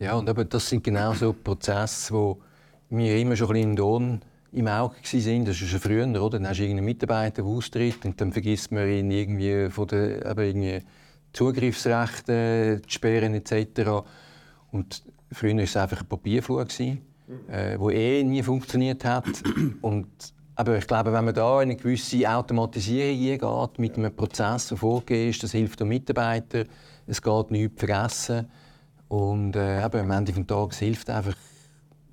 Ja, und eben, das sind genau so Prozesse, wo wir immer schon ein bisschen im Auge waren. Das ist schon früher, oder? Dann hast du irgendeinen Mitarbeiter, der austritt und dann vergisst man ihn irgendwie von der, eben irgendwie Zugriffsrechte zu sperren etc. Und früher war es einfach ein Papierflug, gewesen, äh, wo eh nie funktioniert hat. Und aber ich glaube, wenn man da in eine gewisse Automatisierung geht, mit einem Prozess, der vorgegeben ist, das hilft den Mitarbeitern. Es geht nichts vergessen. Und äh, eben, am Ende des Tages hilft einfach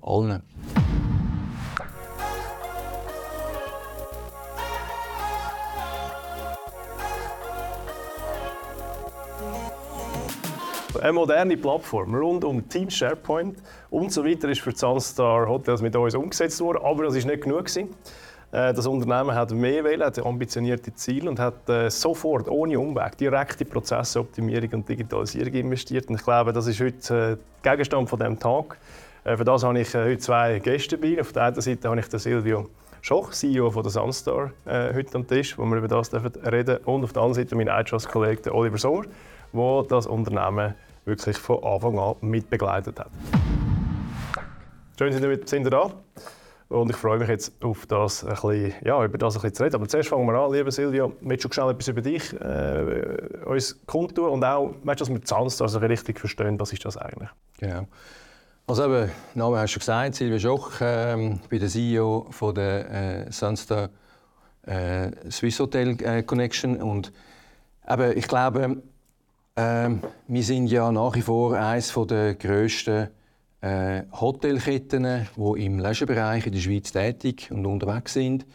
allen. Eine moderne Plattform rund um Teams, SharePoint und so weiter ist für die Sunstar Hotels mit uns umgesetzt worden, aber das war nicht genug. Gewesen. Äh, das Unternehmen hat mehr wählen, hat ambitionierte Ziele und hat äh, sofort, ohne Umweg, direkt in Prozessoptimierung und Digitalisierung investiert. Und ich glaube, das ist heute äh, Gegenstand von diesem Tag. Für das habe ich heute zwei Gäste dabei. Auf der einen Seite habe ich Silvio Schoch, CEO von der Sunstar, heute am Tisch, wo wir über das reden dürfen. Und auf der anderen Seite mein IHOS-Kollege Oliver Sohr, der das Unternehmen wirklich von Anfang an mitbegleitet hat. Schön, sind ihr da. Und ich freue mich jetzt auf das ein bisschen, ja, über das ein bisschen zu reden. Aber zuerst fangen wir an, lieber Silvio, willst du schnell etwas über dich äh, uns kundtun und auch, weißt du, dass wir Zahnst also richtig verstehen, was ist das eigentlich? Genau. Also eben, Name hast du gesagt, Silvio Schoch, ähm, ich bin der CEO von der äh, Sunstar äh, Swiss Hotel äh, Connection und eben, ich glaube, äh, wir sind ja nach wie vor eines der grössten äh, Hotelketten, die im Leisurebereich in der Schweiz tätig und unterwegs sind.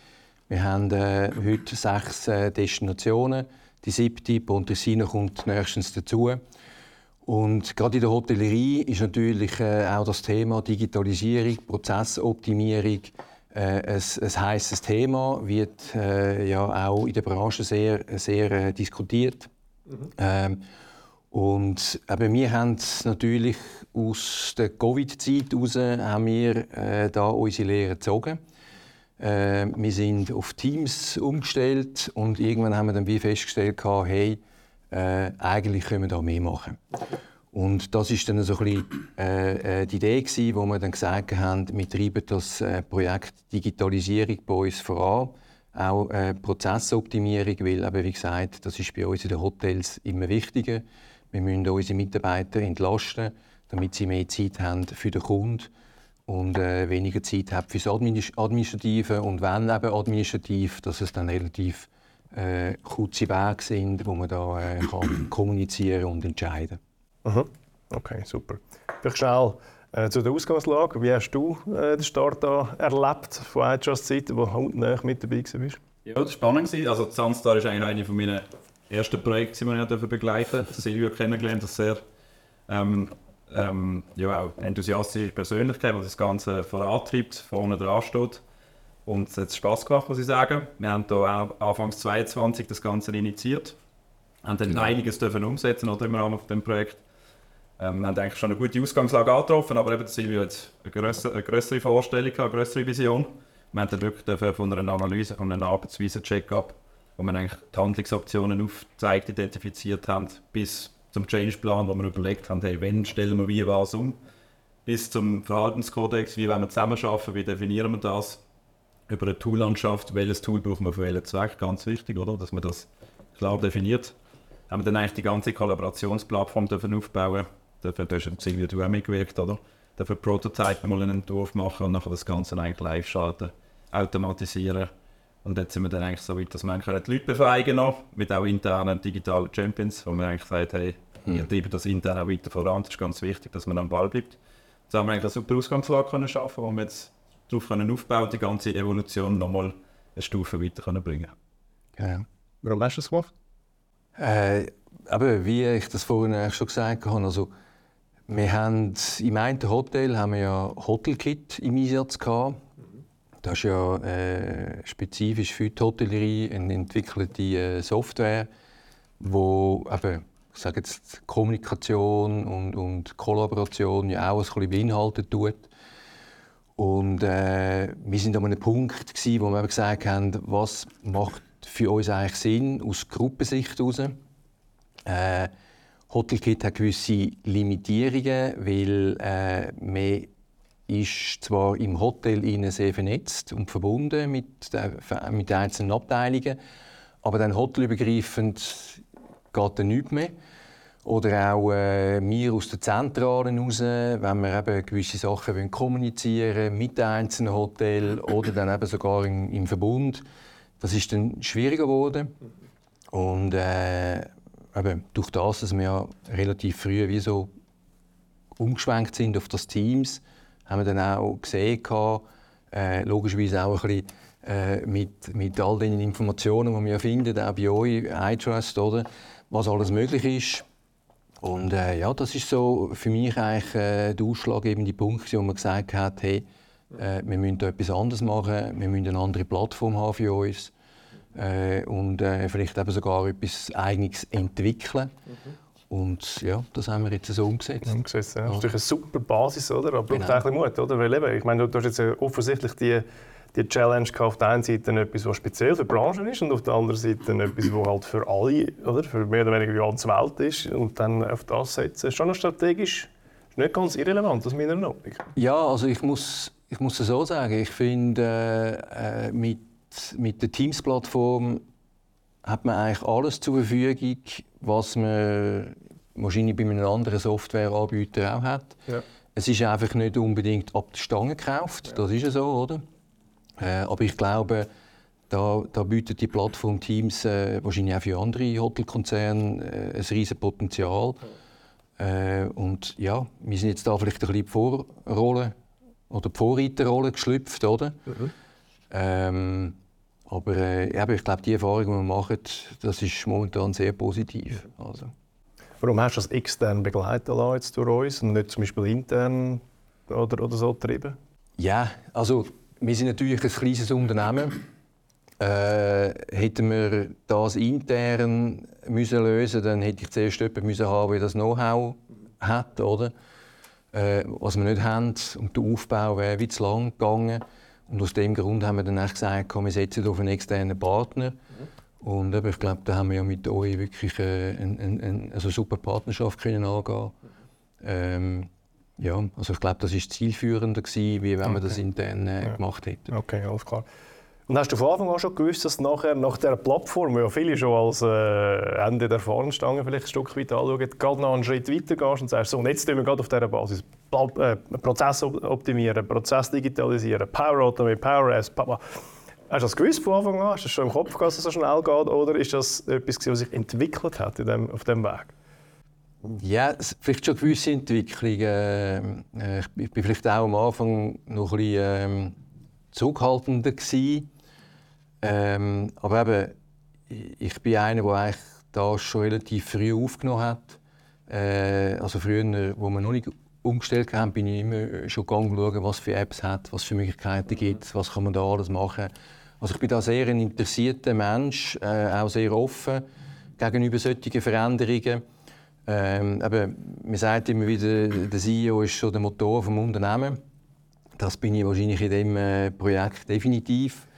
Wir haben äh, heute sechs äh, Destinationen. Die siebte, Pontresina, kommt nächstens dazu. Und gerade in der Hotellerie ist natürlich äh, auch das Thema Digitalisierung, Prozessoptimierung äh, ein, ein heißes Thema, wird äh, ja auch in der Branche sehr, sehr äh, diskutiert. Mhm. Ähm, und eben, wir haben natürlich aus der Covid-Zeit heraus haben wir äh, da unsere Lehre gezogen. Äh, wir sind auf Teams umgestellt und irgendwann haben wir dann wie festgestellt, hey, äh, eigentlich können wir da mehr machen. Und das ist dann so ein bisschen, äh, äh, die Idee gewesen, wo wir dann gesagt haben, wir treiben das äh, Projekt Digitalisierung bei uns voran, auch äh, Prozessoptimierung, weil eben, wie gesagt, das ist bei uns in den Hotels immer wichtiger. Wir müssen unsere Mitarbeiter entlasten, damit sie mehr Zeit haben für den Kunden und äh, weniger Zeit haben für das Administrative. Und wenn eben administrativ, dass es dann relativ äh, kurze Wege sind, wo man da äh, kann kommunizieren und entscheiden kann. Mhm. Okay, super. Vielleicht schnell äh, zu der Ausgangslage. Wie hast du äh, den Start da erlebt von IHS Seite, wo du mit dabei warst? Ja, das war spannend. Also, Sunstar ist eigentlich eine von meinen ersten Projekt sind wir ja begleiten. Silvio kennengelernt, das sehr ähm, ähm, ja, auch enthusiastische Persönlichkeit, die das Ganze vorantreibt, vorne dran steht. Und es hat Spass gemacht, muss ich sagen. Wir haben hier auch Anfang 2022 das Ganze initiiert. Haben dann genau. einiges dürfen umsetzen oder im Rahmen von dem Projekt. Ähm, wir haben eigentlich schon eine gute Ausgangslage angetroffen, aber eben Silvio hat eine größere, eine größere Vorstellung, eine größere Vision. Wir haben dann wirklich von einer Analyse, von einem Arbeitsweise-Check-up wo wir eigentlich die Handlungsoptionen aufgezeigt, identifiziert haben, bis zum Changeplan, wo wir überlegt haben, hey, wann stellen wir wie was um, bis zum Verhaltenskodex, wie wollen wir zusammenarbeiten, wie definieren wir das, über eine Toollandschaft, welches Tool brauchen wir für welchen Zweck, ganz wichtig, oder, dass man das klar definiert. Haben wir dann eigentlich die ganze Kollaborationsplattform dürfen aufbauen, dafür hast du irgendwie du auch mitgewirkt, oder? Dafür Prototypen mal einen Entwurf machen und nachher das Ganze eigentlich live schalten, automatisieren und jetzt sind wir dann eigentlich so weit, dass wir die Leute befähigen noch, mit auch internen digitalen Champions, wo wir eigentlich gesagt haben, wir mhm. treiben das intern auch weiter voran. Das ist ganz wichtig, dass man am Ball bleibt. Jetzt haben wir eigentlich eine super Ausgangslage können schaffen, wo wir jetzt darauf können aufbauen die ganze Evolution nochmal eine Stufe weiter können bringen. Genau. Warum hast du das gemacht? Äh, aber wie ich das vorhin schon gesagt habe, also wir haben im einen Hotel haben wir ja Hotelkit im Einsatz gehabt das ist ja äh, spezifisch für die Hotellerie eine entwickelte äh, Software, wo eben, ich sage jetzt, Kommunikation und, und Kollaboration ja auch ein bisschen beinhaltet tut. Und äh, wir sind an einem Punkt, gewesen, wo wir gesagt haben, was macht für uns eigentlich Sinn aus Gruppensicht heraus. Äh, Hotelkit hat gewisse Limitierungen, weil äh, man ist zwar im Hotel sehr vernetzt und verbunden mit, der, mit den einzelnen Abteilungen, aber dann hotelübergreifend geht dann nichts mehr. Oder auch äh, wir aus den Zentralen heraus, wenn wir eben gewisse Sachen wollen kommunizieren mit den einzelnen Hotels oder dann eben sogar im, im Verbund. Das ist dann schwieriger geworden. Und äh, eben durch das, dass wir ja relativ früh wie so umgeschwenkt sind auf das Teams, haben wir dann auch gesehen, äh, logischerweise auch ein bisschen äh, mit, mit all den Informationen, die wir finden, auch bei euch, iTrust, oder, was alles möglich ist. Und äh, ja, das ist so für mich eigentlich äh, der ausschlaggebende Punkt, wo man gesagt hat, hey, äh, wir müssen etwas anderes machen, wir müssen eine andere Plattform haben für uns äh, und äh, vielleicht eben sogar etwas Eigenes entwickeln. Mhm. Und ja, das haben wir jetzt so umgesetzt. Umgesetzt, ja. Das ist natürlich eine super Basis, oder? Aber braucht genau. eigentlich Mut, oder? Weil eben, ich meine, du hast jetzt offensichtlich die, die Challenge auf der einen Seite etwas, was speziell für die Branche ist und auf der anderen Seite etwas, was halt für alle, oder? Für mehr oder weniger die ganze Welt ist. Und dann auf das setzen, ist schon noch strategisch ist nicht ganz irrelevant, aus meiner Meinung. Ja, also ich muss, ich muss es so sagen, ich finde, äh, mit, mit der Teams-Plattform hat man eigentlich alles zur Verfügung, was man wahrscheinlich bei einem anderen Softwareanbieter auch hat. Ja. Es ist einfach nicht unbedingt ab der Stange gekauft, ja. das ist ja so, oder? Äh, aber ich glaube, da, da bietet die Plattform Teams äh, wahrscheinlich auch für andere Hotelkonzerne äh, ein riesiges Potenzial. Ja. Äh, und ja, wir sind jetzt da vielleicht ein bisschen die Vorrolle oder die Vorreiterrolle geschlüpft, oder? Mhm. Ähm, aber äh, ich glaube, die Erfahrung, die wir machen, das ist momentan sehr positiv. Also. Warum hast du das extern begleiten lassen jetzt durch uns und nicht zum Beispiel intern oder, oder so getrieben? Ja, also wir sind natürlich ein kleines Unternehmen. Äh, hätten wir das intern müssen lösen dann hätte ich zuerst jemanden müssen haben, der das Know-how hat, oder? Äh, was wir nicht haben. Und der Aufbau wäre wie zu lang gegangen. Und aus dem Grund haben wir dann gesagt, komm, wir setzen auf einen externen Partner. Mhm. Und ich glaube, da haben wir ja mit euch wirklich äh, eine, eine, eine also super Partnerschaft können angehen. Ähm, ja, also ich glaube, das war zielführender gewesen, wie wenn okay. wir das intern äh, ja. gemacht hätten. Okay, alles klar. Und hast du von Anfang an schon gewusst, dass nachher nach dieser Plattform, ja viele schon als äh, Ende der Fahnenstange vielleicht ein Stück weit anschauen, gerade noch einen Schritt weiter gehst und sagst, so, und jetzt tun wir gerade auf dieser Basis äh, Prozess optimieren, Prozess digitalisieren, Power Automate, Power S, Papa. Hast du das gewusst von Anfang an? Hast du schon im Kopf gehabt, dass es so schnell geht? Oder ist das etwas, was sich entwickelt hat in dem, auf diesem Weg? Ja, vielleicht schon gewisse Entwicklungen. Äh, ich war vielleicht auch am Anfang noch ein bisschen ähm, zurückhaltender. Gewesen. Ähm, aber eben, ich bin einer, der eigentlich das schon relativ früh aufgenommen hat. Äh, also früher, wo wir noch nicht umgestellt haben, bin ich immer schon gegangen, schauen, was für Apps hat, was für Möglichkeiten gibt, was kann man da alles machen. Also ich bin da sehr ein interessierter Mensch, äh, auch sehr offen gegenüber solchen Veränderungen. Ähm, eben, man sagt immer wieder, der CEO ist schon der Motor des Unternehmens. Das bin ich wahrscheinlich in diesem äh, Projekt definitiv.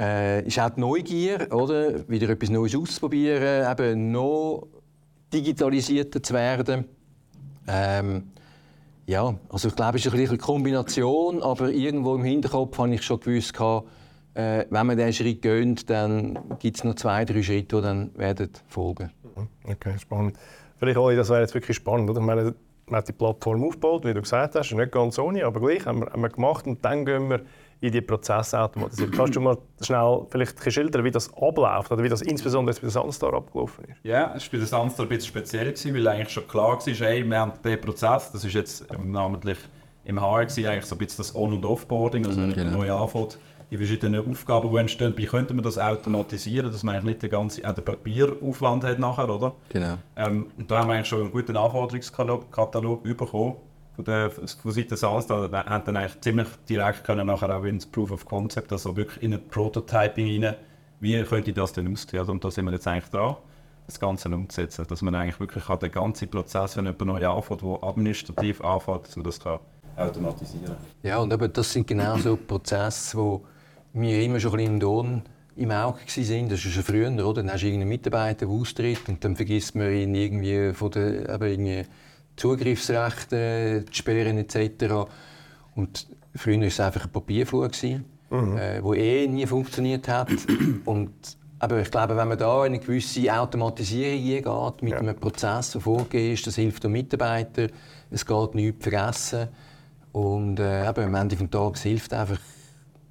äh, ist auch die Neugier, oder? wieder etwas Neues auszuprobieren, eben noch digitalisierter zu werden. Ähm, ja, also ich glaube, es ist eine Kombination, aber irgendwo im Hinterkopf habe ich schon gewusst, äh, wenn man diesen Schritt geht, dann gibt es noch zwei, drei Schritte, die dann werden folgen. Mhm. Okay, spannend. Vielleicht auch, das wäre jetzt wirklich spannend. Oder? Ich meine, man hat die Plattform aufgebaut, wie du gesagt hast, nicht ganz ohne, aber gleich haben wir, haben wir gemacht und dann gehen wir in die Prozesse automatisiert. Kannst du mal schnell vielleicht schildern, wie das abläuft oder wie das insbesondere bei der Sunstar abgelaufen ist? Ja, es war bei der Sunstar ein bisschen speziell, gewesen, weil eigentlich schon klar war, hey, wir haben den Prozess, das ist jetzt namentlich im HR gewesen, eigentlich so ein bisschen das On- und Offboarding, also wenn genau. neu anfängt, die verschiedenen Aufgaben, die entstehen, wie könnte man das automatisieren, dass man eigentlich nicht den ganzen auch den Papieraufwand hat nachher, oder? Genau. Ähm, und da haben wir eigentlich schon einen guten Anforderungskatalog bekommen von der von Seite SaaS, da hat dann eigentlich ziemlich direkt können nachher auch ins Proof of Concept, also wirklich in ein Prototyping rein, wie könnte das denn aussehen? Also, und da sind wir jetzt eigentlich dran, das Ganze umzusetzen, dass man eigentlich wirklich den ganzen Prozess, wenn jemand neu anfängt, der administrativ anfängt, man das kann automatisieren Ja, und eben das sind genau so Prozesse, die wir immer schon ein bisschen im Auge waren. Das ist schon früher, oder? Dann hast du irgendeinen Mitarbeiter, der austritt und dann vergisst man ihn irgendwie von den irgendwie Zugriffsrechten zu sperren etc. Und früher war es einfach ein Papierflug, mhm. äh, wo eh nie funktioniert hat. und aber ich glaube, wenn man da eine gewisse Automatisierung eingeht, mit ja. einem Prozess, der vorgegeben ist, das hilft den Mitarbeitern, es geht nichts vergessen. Und äh, eben, am Ende des Tages hilft einfach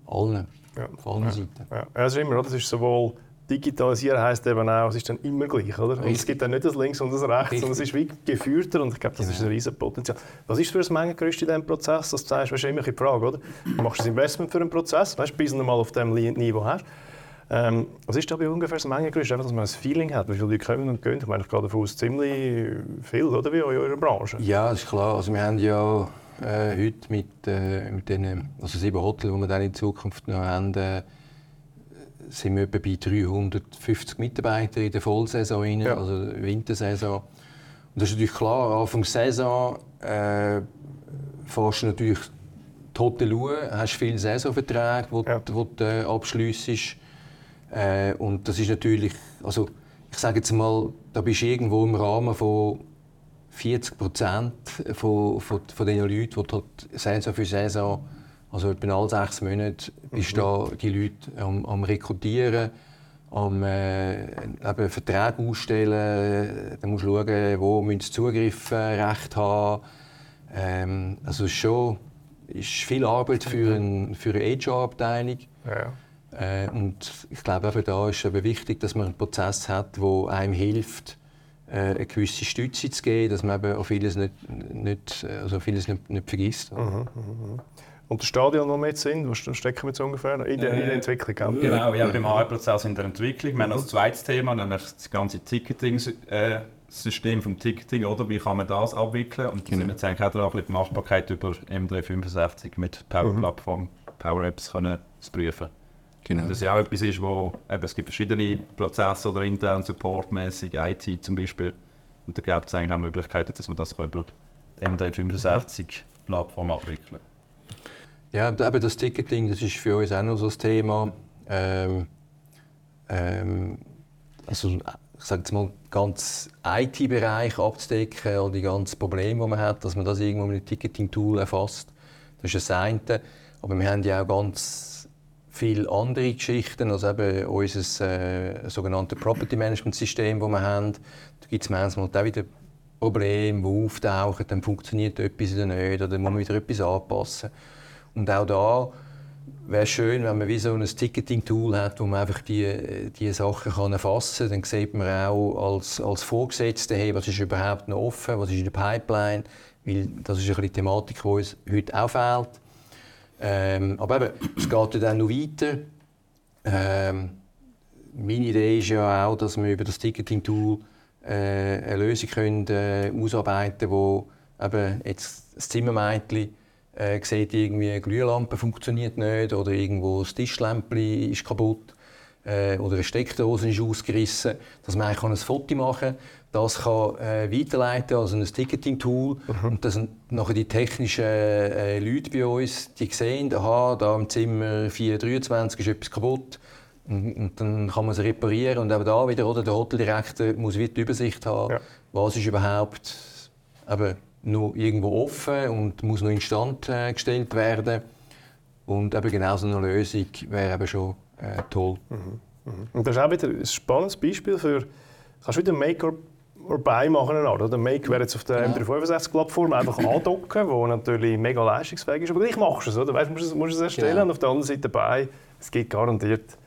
allen, ja. auf allen ja. Seiten. Ja. ist immer, das ist sowohl Digitalisieren heisst eben auch, es ist dann immer gleich, oder? Und es gibt dann nicht das Links und das Rechts, sondern es ist wie geführter und ich glaube, das genau. ist ein riesen Potenzial. Was ist für ein Mengengerüst in diesem Prozess? Das sagst, weißt, immer die Frage, oder? Du machst das Investment für einen Prozess, weißt, bis du mal auf diesem Niveau hast. Ähm, was ist da bei ungefähr das Mengengerüst? Einfach, dass man ein Feeling hat, wie viele Leute kommen und gehen. Ich meine, ich gehe davon aus, ziemlich viel, oder, wie in eurer Branche? Ja, das ist klar. Also wir haben ja äh, heute mit, äh, mit den also sieben Hotels, die wir dann in Zukunft noch haben, äh, sind wir etwa bei 350 Mitarbeitern in der Vollsaison, rein, ja. also Wintersaison. Und das ist natürlich klar, Anfang der Saison äh, fährst du natürlich die Hotel hast viele Saisonverträge, die ja. du äh, abschliessest. Äh, und das ist natürlich, also ich sage jetzt mal, da bist du irgendwo im Rahmen von 40 Prozent von, von, von den Leuten, die halt Saison für Saison, also etwa alle sechs Monate, bist mhm. da die Leute am, am Rekrutieren, am äh, eben Verträge ausstellen, dann musst du schauen, wo müssen sie Zugriffsrecht haben. Ähm, also es ist schon ist viel Arbeit für, ein, für eine HR-Abteilung. Ja. Äh, und ich glaube, eben da ist eben wichtig, dass man einen Prozess hat, der einem hilft, äh, eine gewisse Stütze zu geben, dass man eben auf vieles nicht, nicht, also vieles nicht, nicht vergisst. Mhm, mhm, mhm. Und das Stadion, wo wir jetzt sind, wo stecken wir jetzt ungefähr in der, in der Entwicklung? Gell? Genau, ja, beim HR-Prozess in der Entwicklung. Wir haben als zweites Thema nämlich das ganze Ticketing-System vom Ticketing, oder? Wie kann man das abwickeln? Und da genau. sind wir jetzt eigentlich auch die Machbarkeit über M365 mit Power Plattform, mhm. Power Apps können zu prüfen. Genau. Das ja auch etwas ist, wo eben, es gibt verschiedene Prozesse oder intern supportmäßig, IT zum Beispiel. Und da gibt es eigentlich auch Möglichkeiten, dass man das über die M365-Plattform abwickeln Ja, eben das Ticketing, das ist für uns auch noch so ein Thema. Ähm, ähm, also, ich sage jetzt mal, ganz IT-Bereich abzudecken oder die ganzen Probleme, die man hat, dass man das irgendwo mit einem Ticketing-Tool erfasst. Das ist das eine. Aber wir haben ja auch ganz viele andere Geschichten, also eben unser äh, sogenanntes Property Management System, das wir haben. Da gibt es manchmal auch wieder Probleme, die auftauchen, dann funktioniert etwas oder nicht, oder dann muss man wieder etwas anpassen. Und auch da wäre es schön, wenn man wie so ein Ticketing-Tool hat, wo man einfach die, die Sachen kann erfassen kann. Dann sieht man auch als, als Vorgesetzte, hey, was ist überhaupt noch offen, was ist in der Pipeline, weil das ist eine Thematik, die uns heute auch fehlt. Ähm, aber eben, es geht dann noch weiter. Ähm, meine Idee ist ja auch, dass wir über das Ticketing-Tool äh, eine Lösung können, äh, ausarbeiten können, wo eben jetzt das Zimmermädchen äh, sieht, irgendwie eine Glühlampe funktioniert nicht oder irgendwo das Tischlämpchen ist kaputt äh, oder eine Steckdose ist ausgerissen, dass man ein Foto machen kann das kann äh, weiterleiten, also ein Ticketing-Tool. Mhm. Und das sind nachher die technischen äh, Leute bei uns, die sehen, aha, da im Zimmer 423 ist etwas kaputt. Und, und, dann kann man es reparieren. Und auch da wieder, oder, der Hoteldirektor muss wieder die Übersicht haben, ja. was ist überhaupt eben, noch irgendwo offen und muss noch instand äh, gestellt werden. Und eben genau so eine Lösung wäre eben schon äh, toll. Mhm. Mhm. Und das ist auch wieder ein spannendes Beispiel für, kannst du wieder Make vorbei machen. Oder? Der Make wäre jetzt auf der M365-Plattform einfach andocken, wo natürlich mega leistungsfähig ist. Aber gleich machst du es, oder? Weißt, du musst es erstellen genau. und auf der anderen Seite dabei. Es gibt garantiert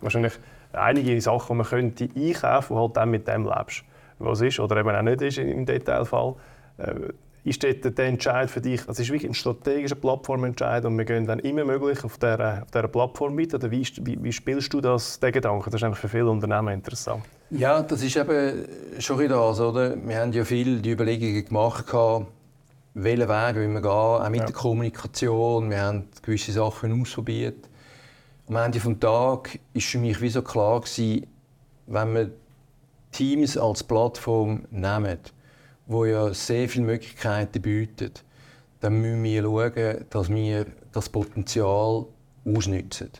wahrscheinlich einige Sachen, die man könnte einkaufen könnte, die halt dann mit dem lebst. Was ist oder eben auch nicht ist im Detailfall. Äh, ist dort der Entscheid für dich, das ist wirklich ein strategischer Plattformentscheid und wir gehen dann immer möglich auf dieser, auf dieser Plattform mit? Oder wie, wie, wie spielst du das, den Gedanken? Das ist für viele Unternehmen interessant. Ja, das ist eben schon das, oder? Wir haben ja viel die Überlegungen gemacht, welchen Weg wir gehen, auch mit ja. der Kommunikation. Wir haben gewisse Sachen ausprobiert. Am Ende des Tages war für mich wie so klar, gewesen, wenn wir Teams als Plattform nehmen, wo ja sehr viele Möglichkeiten bietet, dann müssen wir schauen, dass wir das Potenzial ausnutzen.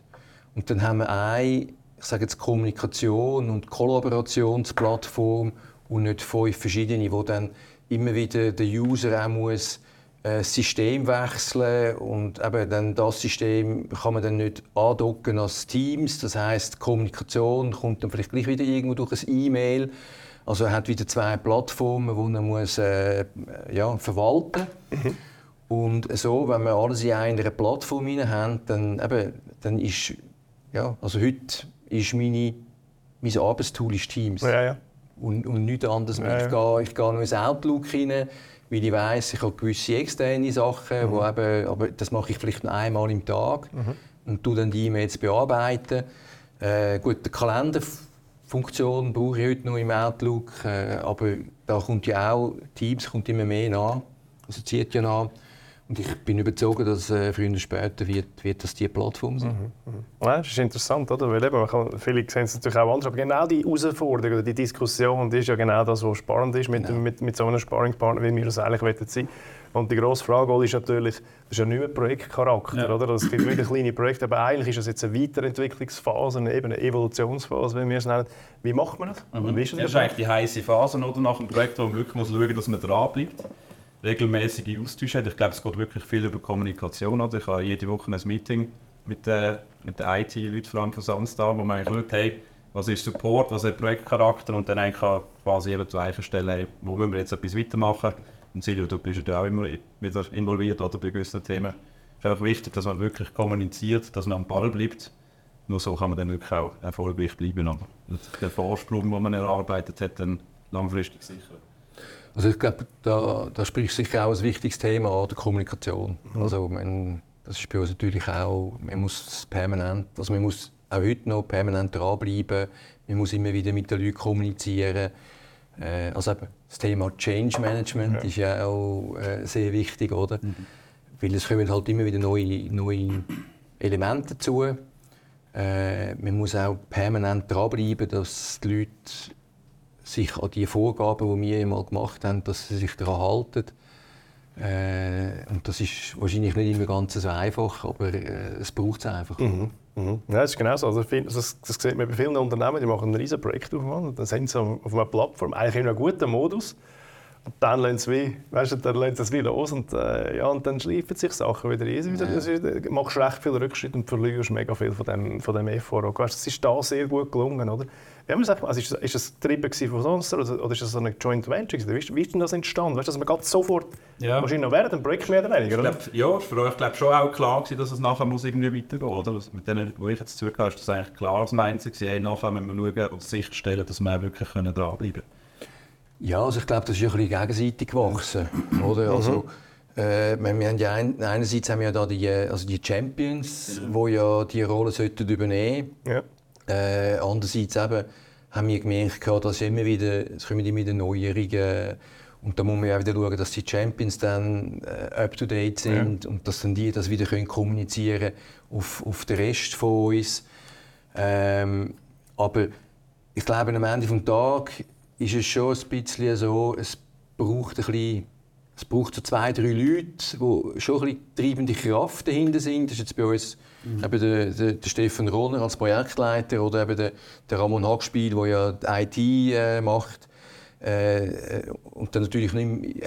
Und dann haben wir eine ich sage jetzt Kommunikation und Kollaborationsplattform und nicht fünf verschiedene, wo dann immer wieder der User auch muss äh, System wechseln und eben dann das System kann man dann nicht andocken als Teams. Das heißt, Kommunikation kommt dann vielleicht gleich wieder irgendwo durch ein E-Mail. Also er hat wieder zwei Plattformen, die er muss, äh, ja, verwalten muss. Mhm. Und so, wenn wir alles in einer Plattform haben, dann, eben, dann ist, ja, also heute ist meine, mein Arbeitstool ist Teams. Ja, ja. Und, und nichts anderes. Ja, ich, gehe, ich gehe noch ins Outlook rein, weil ich weiss, ich habe gewisse externe Sachen, mhm. wo eben, aber das mache ich vielleicht noch einmal im Tag mhm. und tue dann die E-Mails bearbeiten. Äh, gut, die Kalenderfunktion brauche ich heute noch im Outlook, äh, aber da kommt ja auch, Teams kommt immer mehr nach, also zieht ja nach. Und ich bin überzeugt, dass äh, früher oder später wird, wird das die Plattform sein. Mhm. Mhm. Ja, das ist interessant, oder? Weil eben, kann, viele sehen es natürlich auch anders, aber genau die Herausforderung oder die Diskussion, die ist ja genau das, was spannend ist mit, genau. mit, mit so einem Sparringpartner, wie wir das eigentlich sein Und die grosse Frage ist natürlich, das ist ja nicht mehr Projektcharakter, ja. oder? Es gibt wieder kleine Projekte, aber eigentlich ist das jetzt eine Weiterentwicklungsphase, eine, eben eine Evolutionsphase, wie wir es nennen. Wie macht man das? Mhm. Wie ist das, das ist eigentlich die heiße Phase oder, nach einem Projekt, wo man wirklich muss schauen muss, dass man dranbleibt regelmäßige Austausche hat. Ich glaube, es geht wirklich viel über Kommunikation. Oder? Ich habe jede Woche ein Meeting mit den, mit den IT-Leuten von Sandstar, wo man schaut, hey, was ist Support, was hat Projektcharakter und dann eigentlich quasi eben zu Eichen stellen, hey, wo müssen wir jetzt etwas weitermachen. Und Silvio, du bist ja auch immer wieder involviert oder, bei gewissen Themen. Es ist einfach wichtig, dass man wirklich kommuniziert, dass man am Ball bleibt. Nur so kann man dann wirklich auch erfolgreich bleiben. Und den Vorsprung, den man erarbeitet hat, dann langfristig sichern. Also ich glaube, da, da spricht sicher auch ein wichtiges Thema an, der Kommunikation. Mhm. Also man, das ist bei uns natürlich auch, man muss permanent, also man muss auch heute noch permanent dranbleiben, man muss immer wieder mit den Leuten kommunizieren. Äh, also eben, das Thema Change Management ja. ist ja auch äh, sehr wichtig, oder? Mhm. Weil es kommen halt immer wieder neue, neue Elemente dazu. Äh, man muss auch permanent dranbleiben, dass die Leute sich an die Vorgaben, die wir einmal gemacht haben, dass sie sich daran halten. Äh, und das ist wahrscheinlich nicht immer ganz so einfach, aber äh, es braucht es einfach. Mhm. Mhm. Ja, das ist genau so. Also, das, das sieht man bei vielen Unternehmen, die machen ein riesiges Projekt auf. Dann sind sie auf einer Plattform eigentlich in einem guten Modus. Und dann lassen sie, wie, weißt du, dann lassen sie los und, äh, ja, und dann schleifen sich Sachen wieder ein. Ja. Du machst recht viel Rückschritt und verlierst mega viel von dem, von dem Effort. Das ist da sehr gut gelungen. Oder? Wie haben wir also ist, ist das getrieben von sonst oder, oder ist das so eine Joint Venture? Wie, wie ist denn das entstanden? Weißt du, dass man sofort, ja. wahrscheinlich noch während dem Projekt mehr oder weniger, oder? Glaub, ja, für euch glaube schon auch klar gewesen, dass es nachher muss irgendwie weitergehen muss. Oder? Mit denen, wo ich jetzt zugehört habe, ist das eigentlich klar als Mindset gewesen, hey, nachher müssen wir schauen und sicherstellen, dass wir wirklich dranbleiben können. Ja, also ich glaube, das ist ein bisschen gegenseitig gewachsen. oder? Mhm. Also, äh, wir haben ja ein, einerseits haben wir ja da die, also die Champions, die mhm. ja die Rolle sollten übernehmen sollten. Ja. Äh, andererseits eben, haben wir gemerkt, dass immer wieder, es kommen immer wieder Neuerungen und da muss man ja wieder schauen, dass die Champions dann äh, up to date sind ja. und dass dann die das wieder können kommunizieren auf, auf den Rest von uns. Ähm, aber ich glaube, am Ende des Tages ist es schon ein bisschen so, es braucht ein bisschen, es braucht so zwei, drei Leute, die schon ein bisschen treibende Kraft dahinter sind. Das ist jetzt bei uns mhm. eben der, der, der Stefan Rohner als Projektleiter oder eben der, der Ramon Hackspiel, der ja die IT äh, macht. Äh, und dann natürlich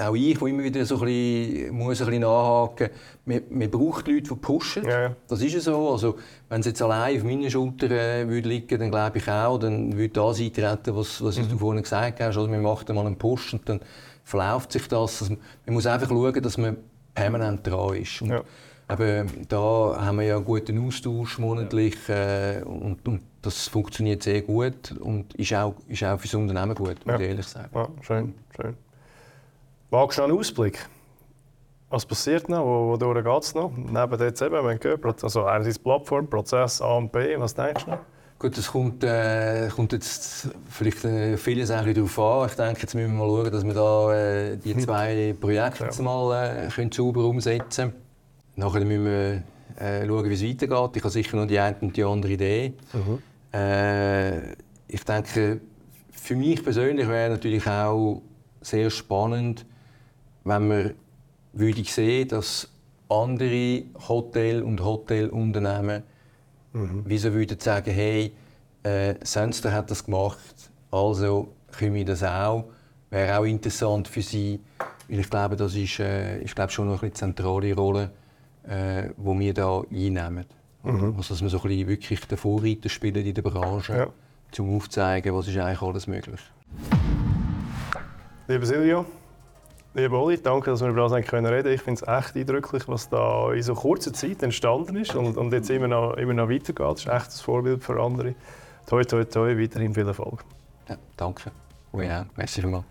auch ich, der immer wieder so ein bisschen, muss ein bisschen nachhaken muss. Man, man braucht Leute, die pushen. Ja, ja. Das ist ja so. Also, wenn es jetzt allein auf meinen Schultern äh, würde liegen dann glaube ich auch, dann würde das eintreten, was, was mhm. du vorhin gesagt hast. Also, man macht einmal einen Push und dann verläuft sich das. Also, man muss einfach schauen, dass man permanent dran ist. Und, ja. Eben, da haben wir ja einen guten Austausch monatlich äh, und, und, das funktioniert sehr gut und ist auch, ist auch für das Unternehmen gut, muss ja. ich ehrlich sagen. Ja, schön, schön. Wagst du einen Ausblick? Was passiert noch? Wo, wodurch geht es noch? Neben jetzt eben, wenn gehört, also einerseits Plattform, Prozess A und B, was denkst du noch? Gut, das kommt, äh, kommt jetzt vielleicht äh, vieles auch darauf an. Ich denke, jetzt müssen wir mal schauen, dass wir da äh, die zwei Projekte ja. mal äh, können sauber umsetzen können. Nachher müssen wir äh, schauen, wie es weitergeht. Ich habe sicher noch die eine und die andere Idee. Mhm. Äh, ich denke, für mich persönlich wäre natürlich auch sehr spannend, wenn man würde sehen, dass andere Hotel- und Hotelunternehmen mhm. wieso würden sagen, hey, Äh, Sönster hat das gemacht, also können wir das auch. Wäre auch interessant für sie, weil ich glaube, das ist, äh, ich glaube, schon noch eine zentrale Rolle, äh, die wir da einnehmen. Mhm. Also, dass wir so ein bisschen wirklich den Vorreiter spielen in der Branche, ja. um aufzuzeigen, was ist eigentlich alles möglich. Lieber Silvio, lieber Oli, danke, dass wir über das reden können. Ich finde es echt eindrücklich, was da in so kurzer Zeit entstanden ist und, und jetzt immer noch, immer noch weitergeht. Das ist echt ein Vorbild für andere. Toi, toi, toi, weiterhin viel Erfolg. Ja, danke. Oh ja, merci vielmals.